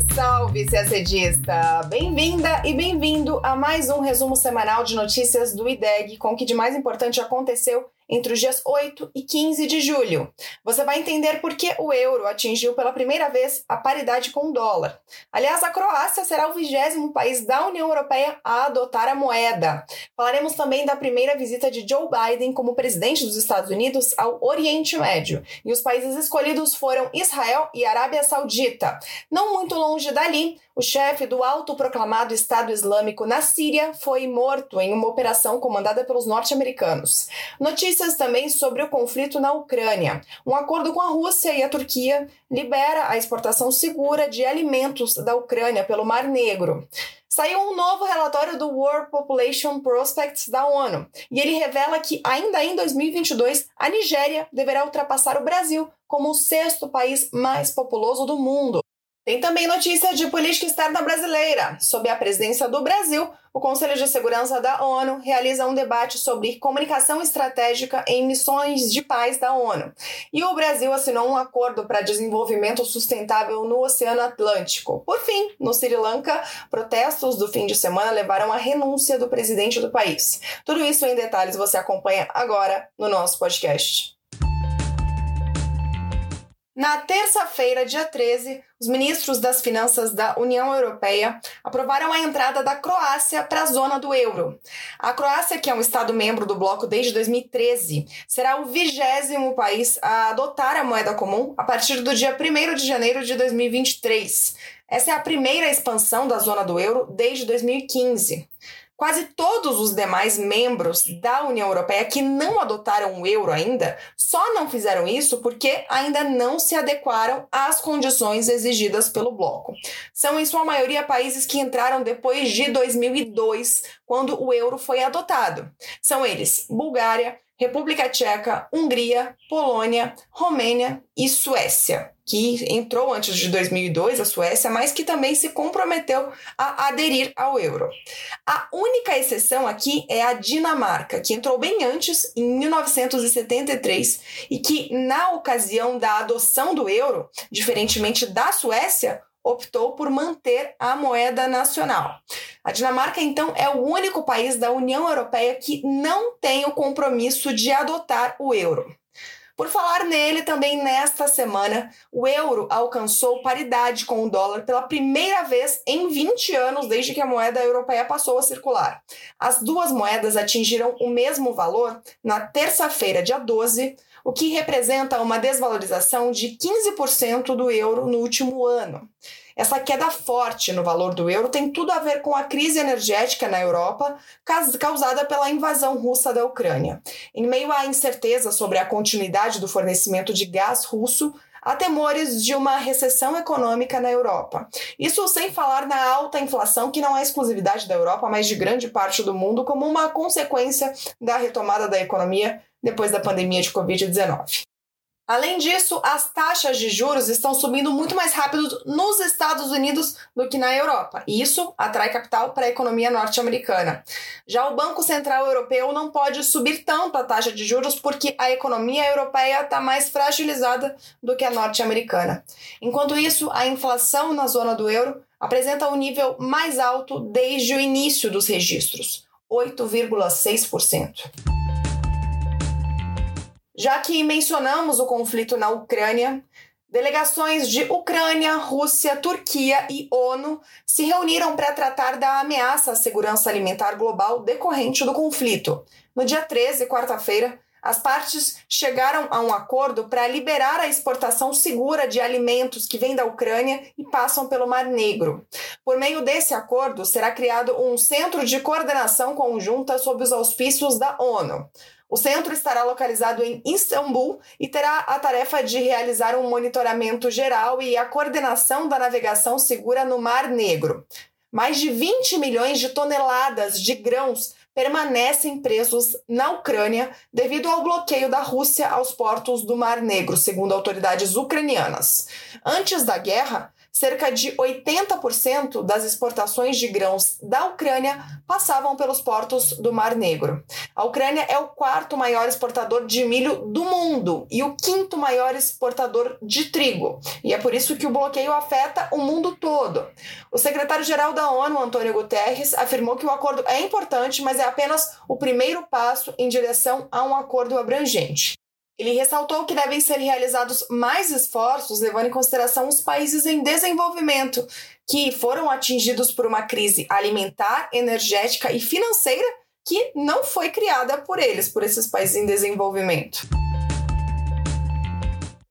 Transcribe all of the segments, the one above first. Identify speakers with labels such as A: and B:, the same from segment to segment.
A: Salve, salve, CACDista! Bem-vinda e bem-vindo a mais um resumo semanal de notícias do IDEG com o que de mais importante aconteceu entre os dias 8 e 15 de julho. Você vai entender por que o euro atingiu pela primeira vez a paridade com o dólar. Aliás, a Croácia será o vigésimo país da União Europeia a adotar a moeda. Falaremos também da primeira visita de Joe Biden como presidente dos Estados Unidos ao Oriente Médio. E os países escolhidos foram Israel e Arábia Saudita. Não muito longe dali, o chefe do autoproclamado Estado Islâmico na Síria foi morto em uma operação comandada pelos norte-americanos. Notícias também sobre o conflito na Ucrânia. Um acordo com a Rússia e a Turquia libera a exportação segura de alimentos da Ucrânia pelo Mar Negro. Saiu um novo relatório do World Population Prospects da ONU e ele revela que, ainda em 2022, a Nigéria deverá ultrapassar o Brasil como o sexto país mais populoso do mundo. Tem também notícia de política externa brasileira. Sob a presidência do Brasil, o Conselho de Segurança da ONU realiza um debate sobre comunicação estratégica em missões de paz da ONU. E o Brasil assinou um acordo para desenvolvimento sustentável no Oceano Atlântico. Por fim, no Sri Lanka, protestos do fim de semana levaram à renúncia do presidente do país. Tudo isso em detalhes você acompanha agora no nosso podcast. Na terça-feira, dia 13, os ministros das Finanças da União Europeia aprovaram a entrada da Croácia para a zona do euro. A Croácia, que é um Estado membro do bloco desde 2013, será o vigésimo país a adotar a moeda comum a partir do dia 1 de janeiro de 2023. Essa é a primeira expansão da zona do euro desde 2015. Quase todos os demais membros da União Europeia que não adotaram o euro ainda só não fizeram isso porque ainda não se adequaram às condições exigidas pelo bloco. São, em sua maioria, países que entraram depois de 2002, quando o euro foi adotado. São eles Bulgária, República Tcheca, Hungria, Polônia, Romênia e Suécia, que entrou antes de 2002, a Suécia, mas que também se comprometeu a aderir ao euro. A única exceção aqui é a Dinamarca, que entrou bem antes, em 1973, e que, na ocasião da adoção do euro, diferentemente da Suécia, optou por manter a moeda nacional. A Dinamarca, então, é o único país da União Europeia que não tem o compromisso de adotar o euro. Por falar nele, também nesta semana, o euro alcançou paridade com o dólar pela primeira vez em 20 anos desde que a moeda europeia passou a circular. As duas moedas atingiram o mesmo valor na terça-feira, dia 12, o que representa uma desvalorização de 15% do euro no último ano. Essa queda forte no valor do euro tem tudo a ver com a crise energética na Europa causada pela invasão russa da Ucrânia. Em meio à incerteza sobre a continuidade do fornecimento de gás russo, há temores de uma recessão econômica na Europa. Isso sem falar na alta inflação, que não é exclusividade da Europa, mas de grande parte do mundo, como uma consequência da retomada da economia depois da pandemia de Covid-19. Além disso, as taxas de juros estão subindo muito mais rápido nos Estados Unidos do que na Europa, e isso atrai capital para a economia norte-americana. Já o Banco Central Europeu não pode subir tanto a taxa de juros porque a economia europeia está mais fragilizada do que a norte-americana. Enquanto isso, a inflação na zona do euro apresenta o um nível mais alto desde o início dos registros, 8,6%. Já que mencionamos o conflito na Ucrânia, delegações de Ucrânia, Rússia, Turquia e ONU se reuniram para tratar da ameaça à segurança alimentar global decorrente do conflito. No dia 13, quarta-feira, as partes chegaram a um acordo para liberar a exportação segura de alimentos que vêm da Ucrânia e passam pelo Mar Negro. Por meio desse acordo, será criado um centro de coordenação conjunta sob os auspícios da ONU. O centro estará localizado em Istambul e terá a tarefa de realizar um monitoramento geral e a coordenação da navegação segura no Mar Negro. Mais de 20 milhões de toneladas de grãos permanecem presos na Ucrânia devido ao bloqueio da Rússia aos portos do Mar Negro, segundo autoridades ucranianas. Antes da guerra, cerca de 80% das exportações de grãos da Ucrânia passavam pelos portos do Mar Negro. A Ucrânia é o quarto maior exportador de milho do mundo e o quinto maior exportador de trigo. E é por isso que o bloqueio afeta o mundo todo. O secretário-geral da ONU, Antônio Guterres, afirmou que o acordo é importante, mas é apenas o primeiro passo em direção a um acordo abrangente. Ele ressaltou que devem ser realizados mais esforços, levando em consideração os países em desenvolvimento, que foram atingidos por uma crise alimentar, energética e financeira que não foi criada por eles, por esses países em desenvolvimento.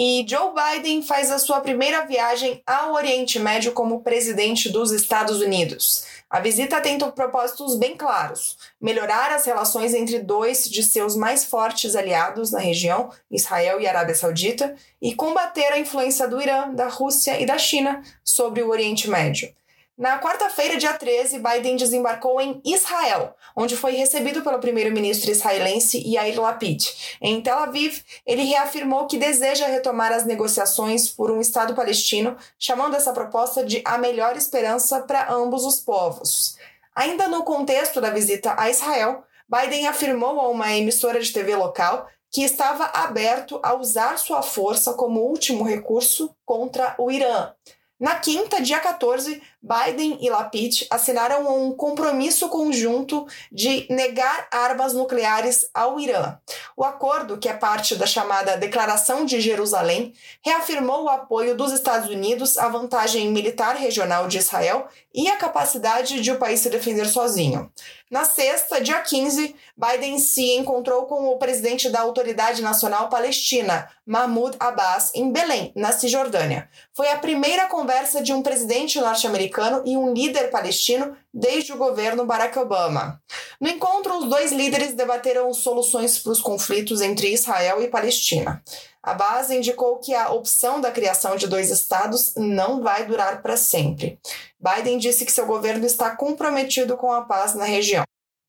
A: E Joe Biden faz a sua primeira viagem ao Oriente Médio como presidente dos Estados Unidos. A visita tem propósitos bem claros: melhorar as relações entre dois de seus mais fortes aliados na região, Israel e Arábia Saudita, e combater a influência do Irã, da Rússia e da China sobre o Oriente Médio. Na quarta-feira, dia 13, Biden desembarcou em Israel, onde foi recebido pelo primeiro-ministro israelense Yair Lapid. Em Tel Aviv, ele reafirmou que deseja retomar as negociações por um Estado palestino, chamando essa proposta de a melhor esperança para ambos os povos. Ainda no contexto da visita a Israel, Biden afirmou a uma emissora de TV local que estava aberto a usar sua força como último recurso contra o Irã. Na quinta, dia 14, Biden e Lapid assinaram um compromisso conjunto de negar armas nucleares ao Irã. O acordo, que é parte da chamada Declaração de Jerusalém, reafirmou o apoio dos Estados Unidos à vantagem militar regional de Israel e a capacidade de o país se defender sozinho. Na sexta, dia 15, Biden se encontrou com o presidente da Autoridade Nacional Palestina, Mahmoud Abbas, em Belém, na Cisjordânia. Foi a primeira conversa de um presidente norte-americano e um líder palestino desde o governo Barack Obama. No encontro, os dois líderes debateram soluções para os conflitos entre Israel e Palestina. A base indicou que a opção da criação de dois estados não vai durar para sempre. Biden disse que seu governo está comprometido com a paz na região.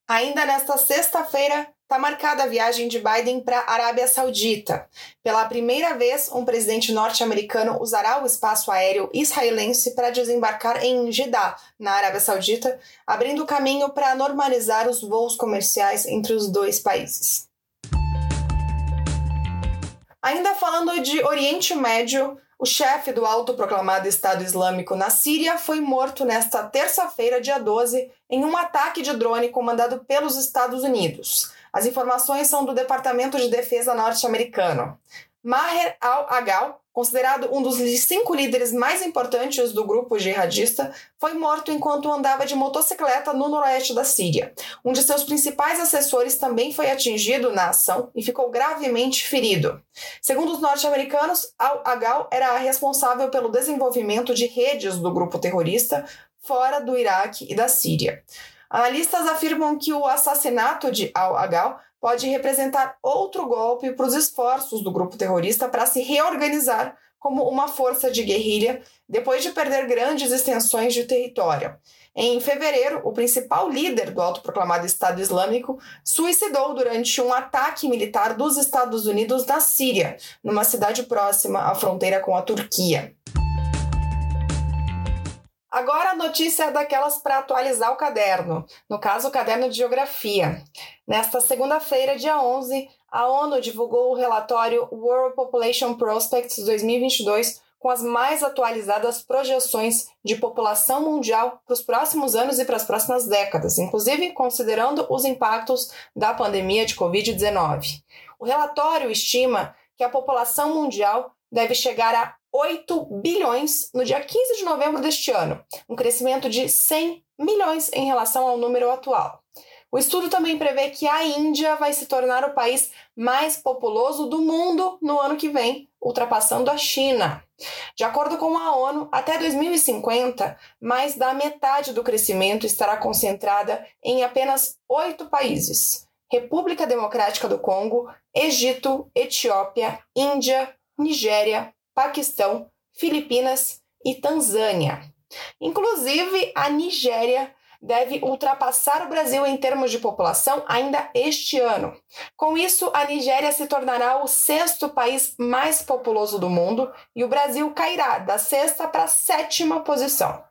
A: Ainda nesta sexta-feira, está marcada a viagem de Biden para a Arábia Saudita. Pela primeira vez, um presidente norte-americano usará o espaço aéreo israelense para desembarcar em Jeddah, na Arábia Saudita, abrindo caminho para normalizar os voos comerciais entre os dois países. Ainda falando de Oriente Médio, o chefe do autoproclamado Estado Islâmico na Síria foi morto nesta terça-feira, dia 12, em um ataque de drone comandado pelos Estados Unidos. As informações são do Departamento de Defesa norte-americano. Maher al-Agal, considerado um dos cinco líderes mais importantes do grupo jihadista, foi morto enquanto andava de motocicleta no noroeste da Síria. Um de seus principais assessores também foi atingido na ação e ficou gravemente ferido. Segundo os norte-americanos, al-Agal era responsável pelo desenvolvimento de redes do grupo terrorista fora do Iraque e da Síria. Analistas afirmam que o assassinato de al-Agal pode representar outro golpe para os esforços do grupo terrorista para se reorganizar como uma força de guerrilha depois de perder grandes extensões de território. Em fevereiro, o principal líder do autoproclamado Estado Islâmico suicidou durante um ataque militar dos Estados Unidos na Síria, numa cidade próxima à fronteira com a Turquia. Agora a notícia é daquelas para atualizar o caderno, no caso o caderno de geografia. Nesta segunda-feira, dia 11, a ONU divulgou o relatório World Population Prospects 2022 com as mais atualizadas projeções de população mundial para os próximos anos e para as próximas décadas, inclusive considerando os impactos da pandemia de Covid-19. O relatório estima que a população mundial deve chegar a 8 bilhões no dia 15 de novembro deste ano, um crescimento de 100 milhões em relação ao número atual. O estudo também prevê que a Índia vai se tornar o país mais populoso do mundo no ano que vem, ultrapassando a China. De acordo com a ONU, até 2050, mais da metade do crescimento estará concentrada em apenas oito países: República Democrática do Congo, Egito, Etiópia, Índia, Nigéria, Paquistão, Filipinas e Tanzânia. Inclusive, a Nigéria deve ultrapassar o Brasil em termos de população ainda este ano. Com isso, a Nigéria se tornará o sexto país mais populoso do mundo e o Brasil cairá da sexta para a sétima posição.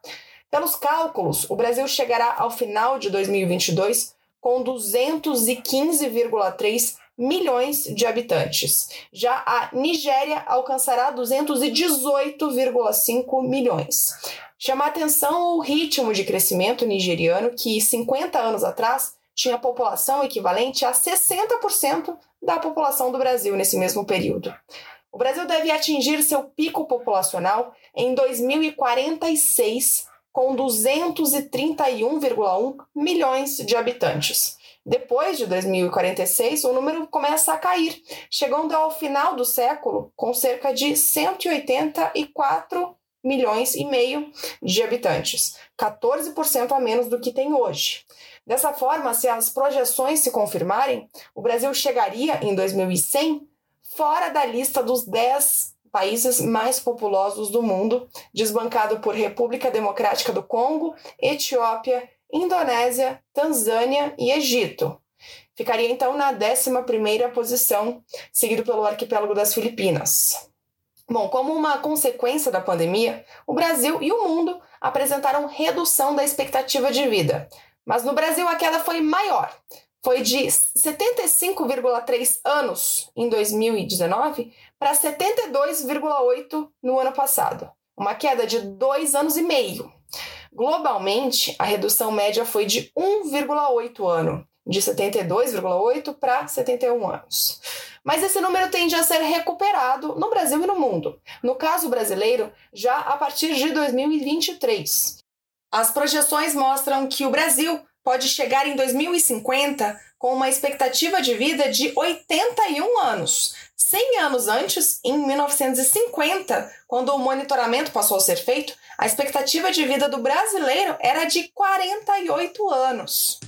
A: Pelos cálculos, o Brasil chegará ao final de 2022 com 215,3 milhões de habitantes. Já a Nigéria alcançará 218,5 milhões. Chama atenção o ritmo de crescimento nigeriano, que 50 anos atrás tinha população equivalente a 60% da população do Brasil nesse mesmo período. O Brasil deve atingir seu pico populacional em 2046, com 231,1 milhões de habitantes. Depois de 2046, o número começa a cair, chegando ao final do século com cerca de 184 milhões e meio de habitantes, 14% a menos do que tem hoje. Dessa forma, se as projeções se confirmarem, o Brasil chegaria em 2100 fora da lista dos 10 países mais populosos do mundo, desbancado por República Democrática do Congo, Etiópia Indonésia, Tanzânia e Egito. Ficaria então na 11 posição, seguido pelo arquipélago das Filipinas. Bom, como uma consequência da pandemia, o Brasil e o mundo apresentaram redução da expectativa de vida. Mas no Brasil a queda foi maior. Foi de 75,3 anos em 2019 para 72,8 no ano passado. Uma queda de dois anos e meio. Globalmente, a redução média foi de 1,8 ano, de 72,8 para 71 anos. Mas esse número tende a ser recuperado no Brasil e no mundo. No caso brasileiro, já a partir de 2023. As projeções mostram que o Brasil pode chegar em 2050 com uma expectativa de vida de 81 anos. 100 anos antes, em 1950, quando o monitoramento passou a ser feito, a expectativa de vida do brasileiro era de 48 anos.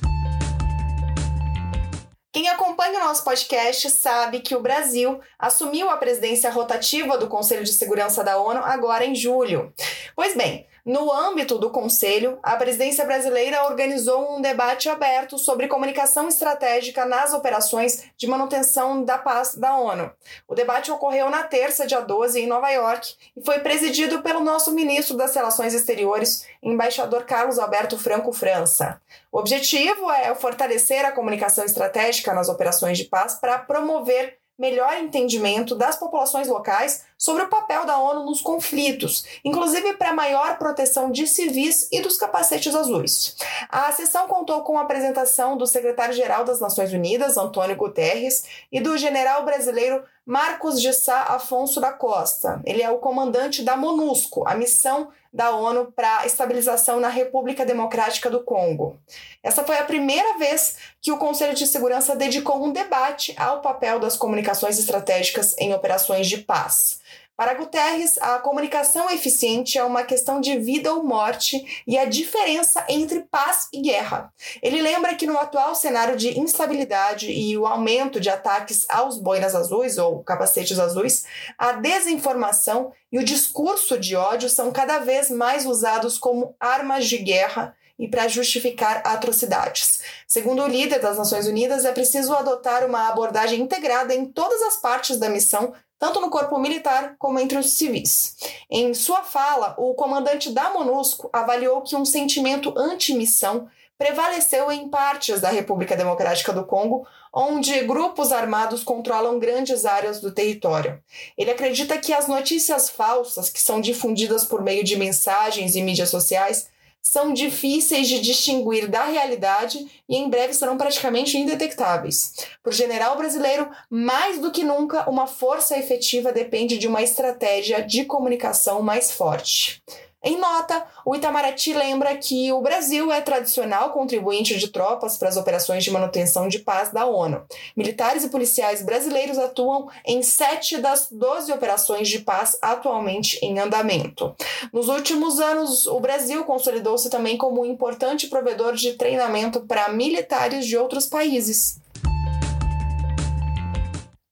A: Quem acompanha o nosso podcast sabe que o Brasil assumiu a presidência rotativa do Conselho de Segurança da ONU agora em julho. Pois bem, no âmbito do Conselho, a presidência brasileira organizou um debate aberto sobre comunicação estratégica nas operações de manutenção da paz da ONU. O debate ocorreu na terça, dia 12, em Nova York, e foi presidido pelo nosso ministro das Relações Exteriores, embaixador Carlos Alberto Franco França. O objetivo é fortalecer a comunicação estratégica nas operações de paz para promover melhor entendimento das populações locais sobre o papel da ONU nos conflitos, inclusive para maior proteção de civis e dos capacetes azuis. A sessão contou com a apresentação do secretário-geral das Nações Unidas, Antônio Guterres, e do general brasileiro Marcos de Sá Afonso da Costa. Ele é o comandante da MONUSCO, a missão da ONU para a estabilização na República Democrática do Congo. Essa foi a primeira vez que o Conselho de Segurança dedicou um debate ao papel das comunicações estratégicas em operações de paz. Para Guterres, a comunicação eficiente é uma questão de vida ou morte e a diferença entre paz e guerra. Ele lembra que no atual cenário de instabilidade e o aumento de ataques aos boinas azuis ou capacetes azuis, a desinformação e o discurso de ódio são cada vez mais usados como armas de guerra e para justificar atrocidades. Segundo o líder das Nações Unidas, é preciso adotar uma abordagem integrada em todas as partes da missão tanto no corpo militar como entre os civis. Em sua fala, o comandante da MONUSCO avaliou que um sentimento anti-missão prevaleceu em partes da República Democrática do Congo, onde grupos armados controlam grandes áreas do território. Ele acredita que as notícias falsas que são difundidas por meio de mensagens e mídias sociais são difíceis de distinguir da realidade e em breve serão praticamente indetectáveis. Para o general brasileiro, mais do que nunca, uma força efetiva depende de uma estratégia de comunicação mais forte. Em nota, o Itamaraty lembra que o Brasil é tradicional contribuinte de tropas para as operações de manutenção de paz da ONU. Militares e policiais brasileiros atuam em sete das 12 operações de paz atualmente em andamento. Nos últimos anos, o Brasil consolidou-se também como um importante provedor de treinamento para militares de outros países.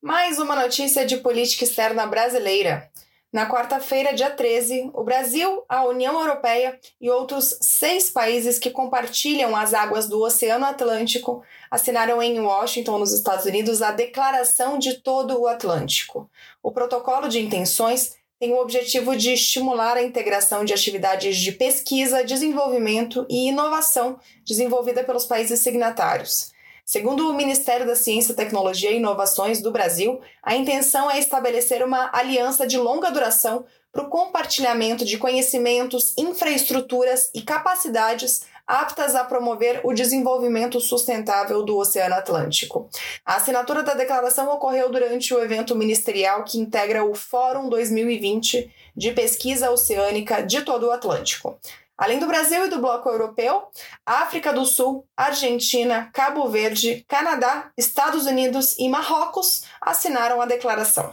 A: Mais uma notícia de política externa brasileira. Na quarta-feira, dia 13, o Brasil, a União Europeia e outros seis países que compartilham as águas do Oceano Atlântico assinaram em Washington, nos Estados Unidos, a Declaração de Todo o Atlântico. O protocolo de intenções tem o objetivo de estimular a integração de atividades de pesquisa, desenvolvimento e inovação desenvolvida pelos países signatários. Segundo o Ministério da Ciência, Tecnologia e Inovações do Brasil, a intenção é estabelecer uma aliança de longa duração para o compartilhamento de conhecimentos, infraestruturas e capacidades aptas a promover o desenvolvimento sustentável do Oceano Atlântico. A assinatura da declaração ocorreu durante o evento ministerial que integra o Fórum 2020 de Pesquisa Oceânica de todo o Atlântico. Além do Brasil e do Bloco Europeu, África do Sul, Argentina, Cabo Verde, Canadá, Estados Unidos e Marrocos assinaram a declaração.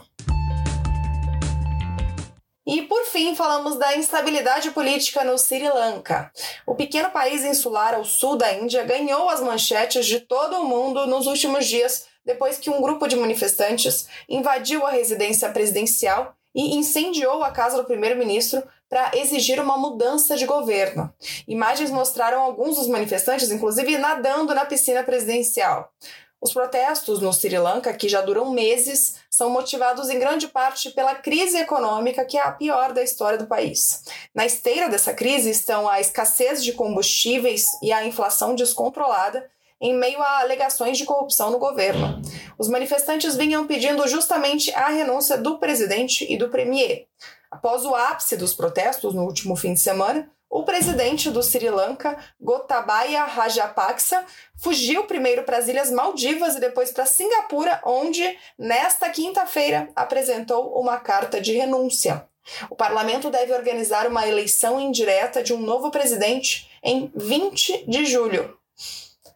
A: E por fim, falamos da instabilidade política no Sri Lanka. O pequeno país insular ao sul da Índia ganhou as manchetes de todo o mundo nos últimos dias, depois que um grupo de manifestantes invadiu a residência presidencial e incendiou a casa do primeiro-ministro para exigir uma mudança de governo. Imagens mostraram alguns dos manifestantes, inclusive, nadando na piscina presidencial. Os protestos no Sri Lanka, que já duram meses, são motivados em grande parte pela crise econômica, que é a pior da história do país. Na esteira dessa crise estão a escassez de combustíveis e a inflação descontrolada, em meio a alegações de corrupção no governo. Os manifestantes vinham pedindo justamente a renúncia do presidente e do premier. Após o ápice dos protestos no último fim de semana, o presidente do Sri Lanka, Gotabaya Rajapaksa, fugiu primeiro para as Ilhas Maldivas e depois para Singapura, onde, nesta quinta-feira, apresentou uma carta de renúncia. O parlamento deve organizar uma eleição indireta de um novo presidente em 20 de julho.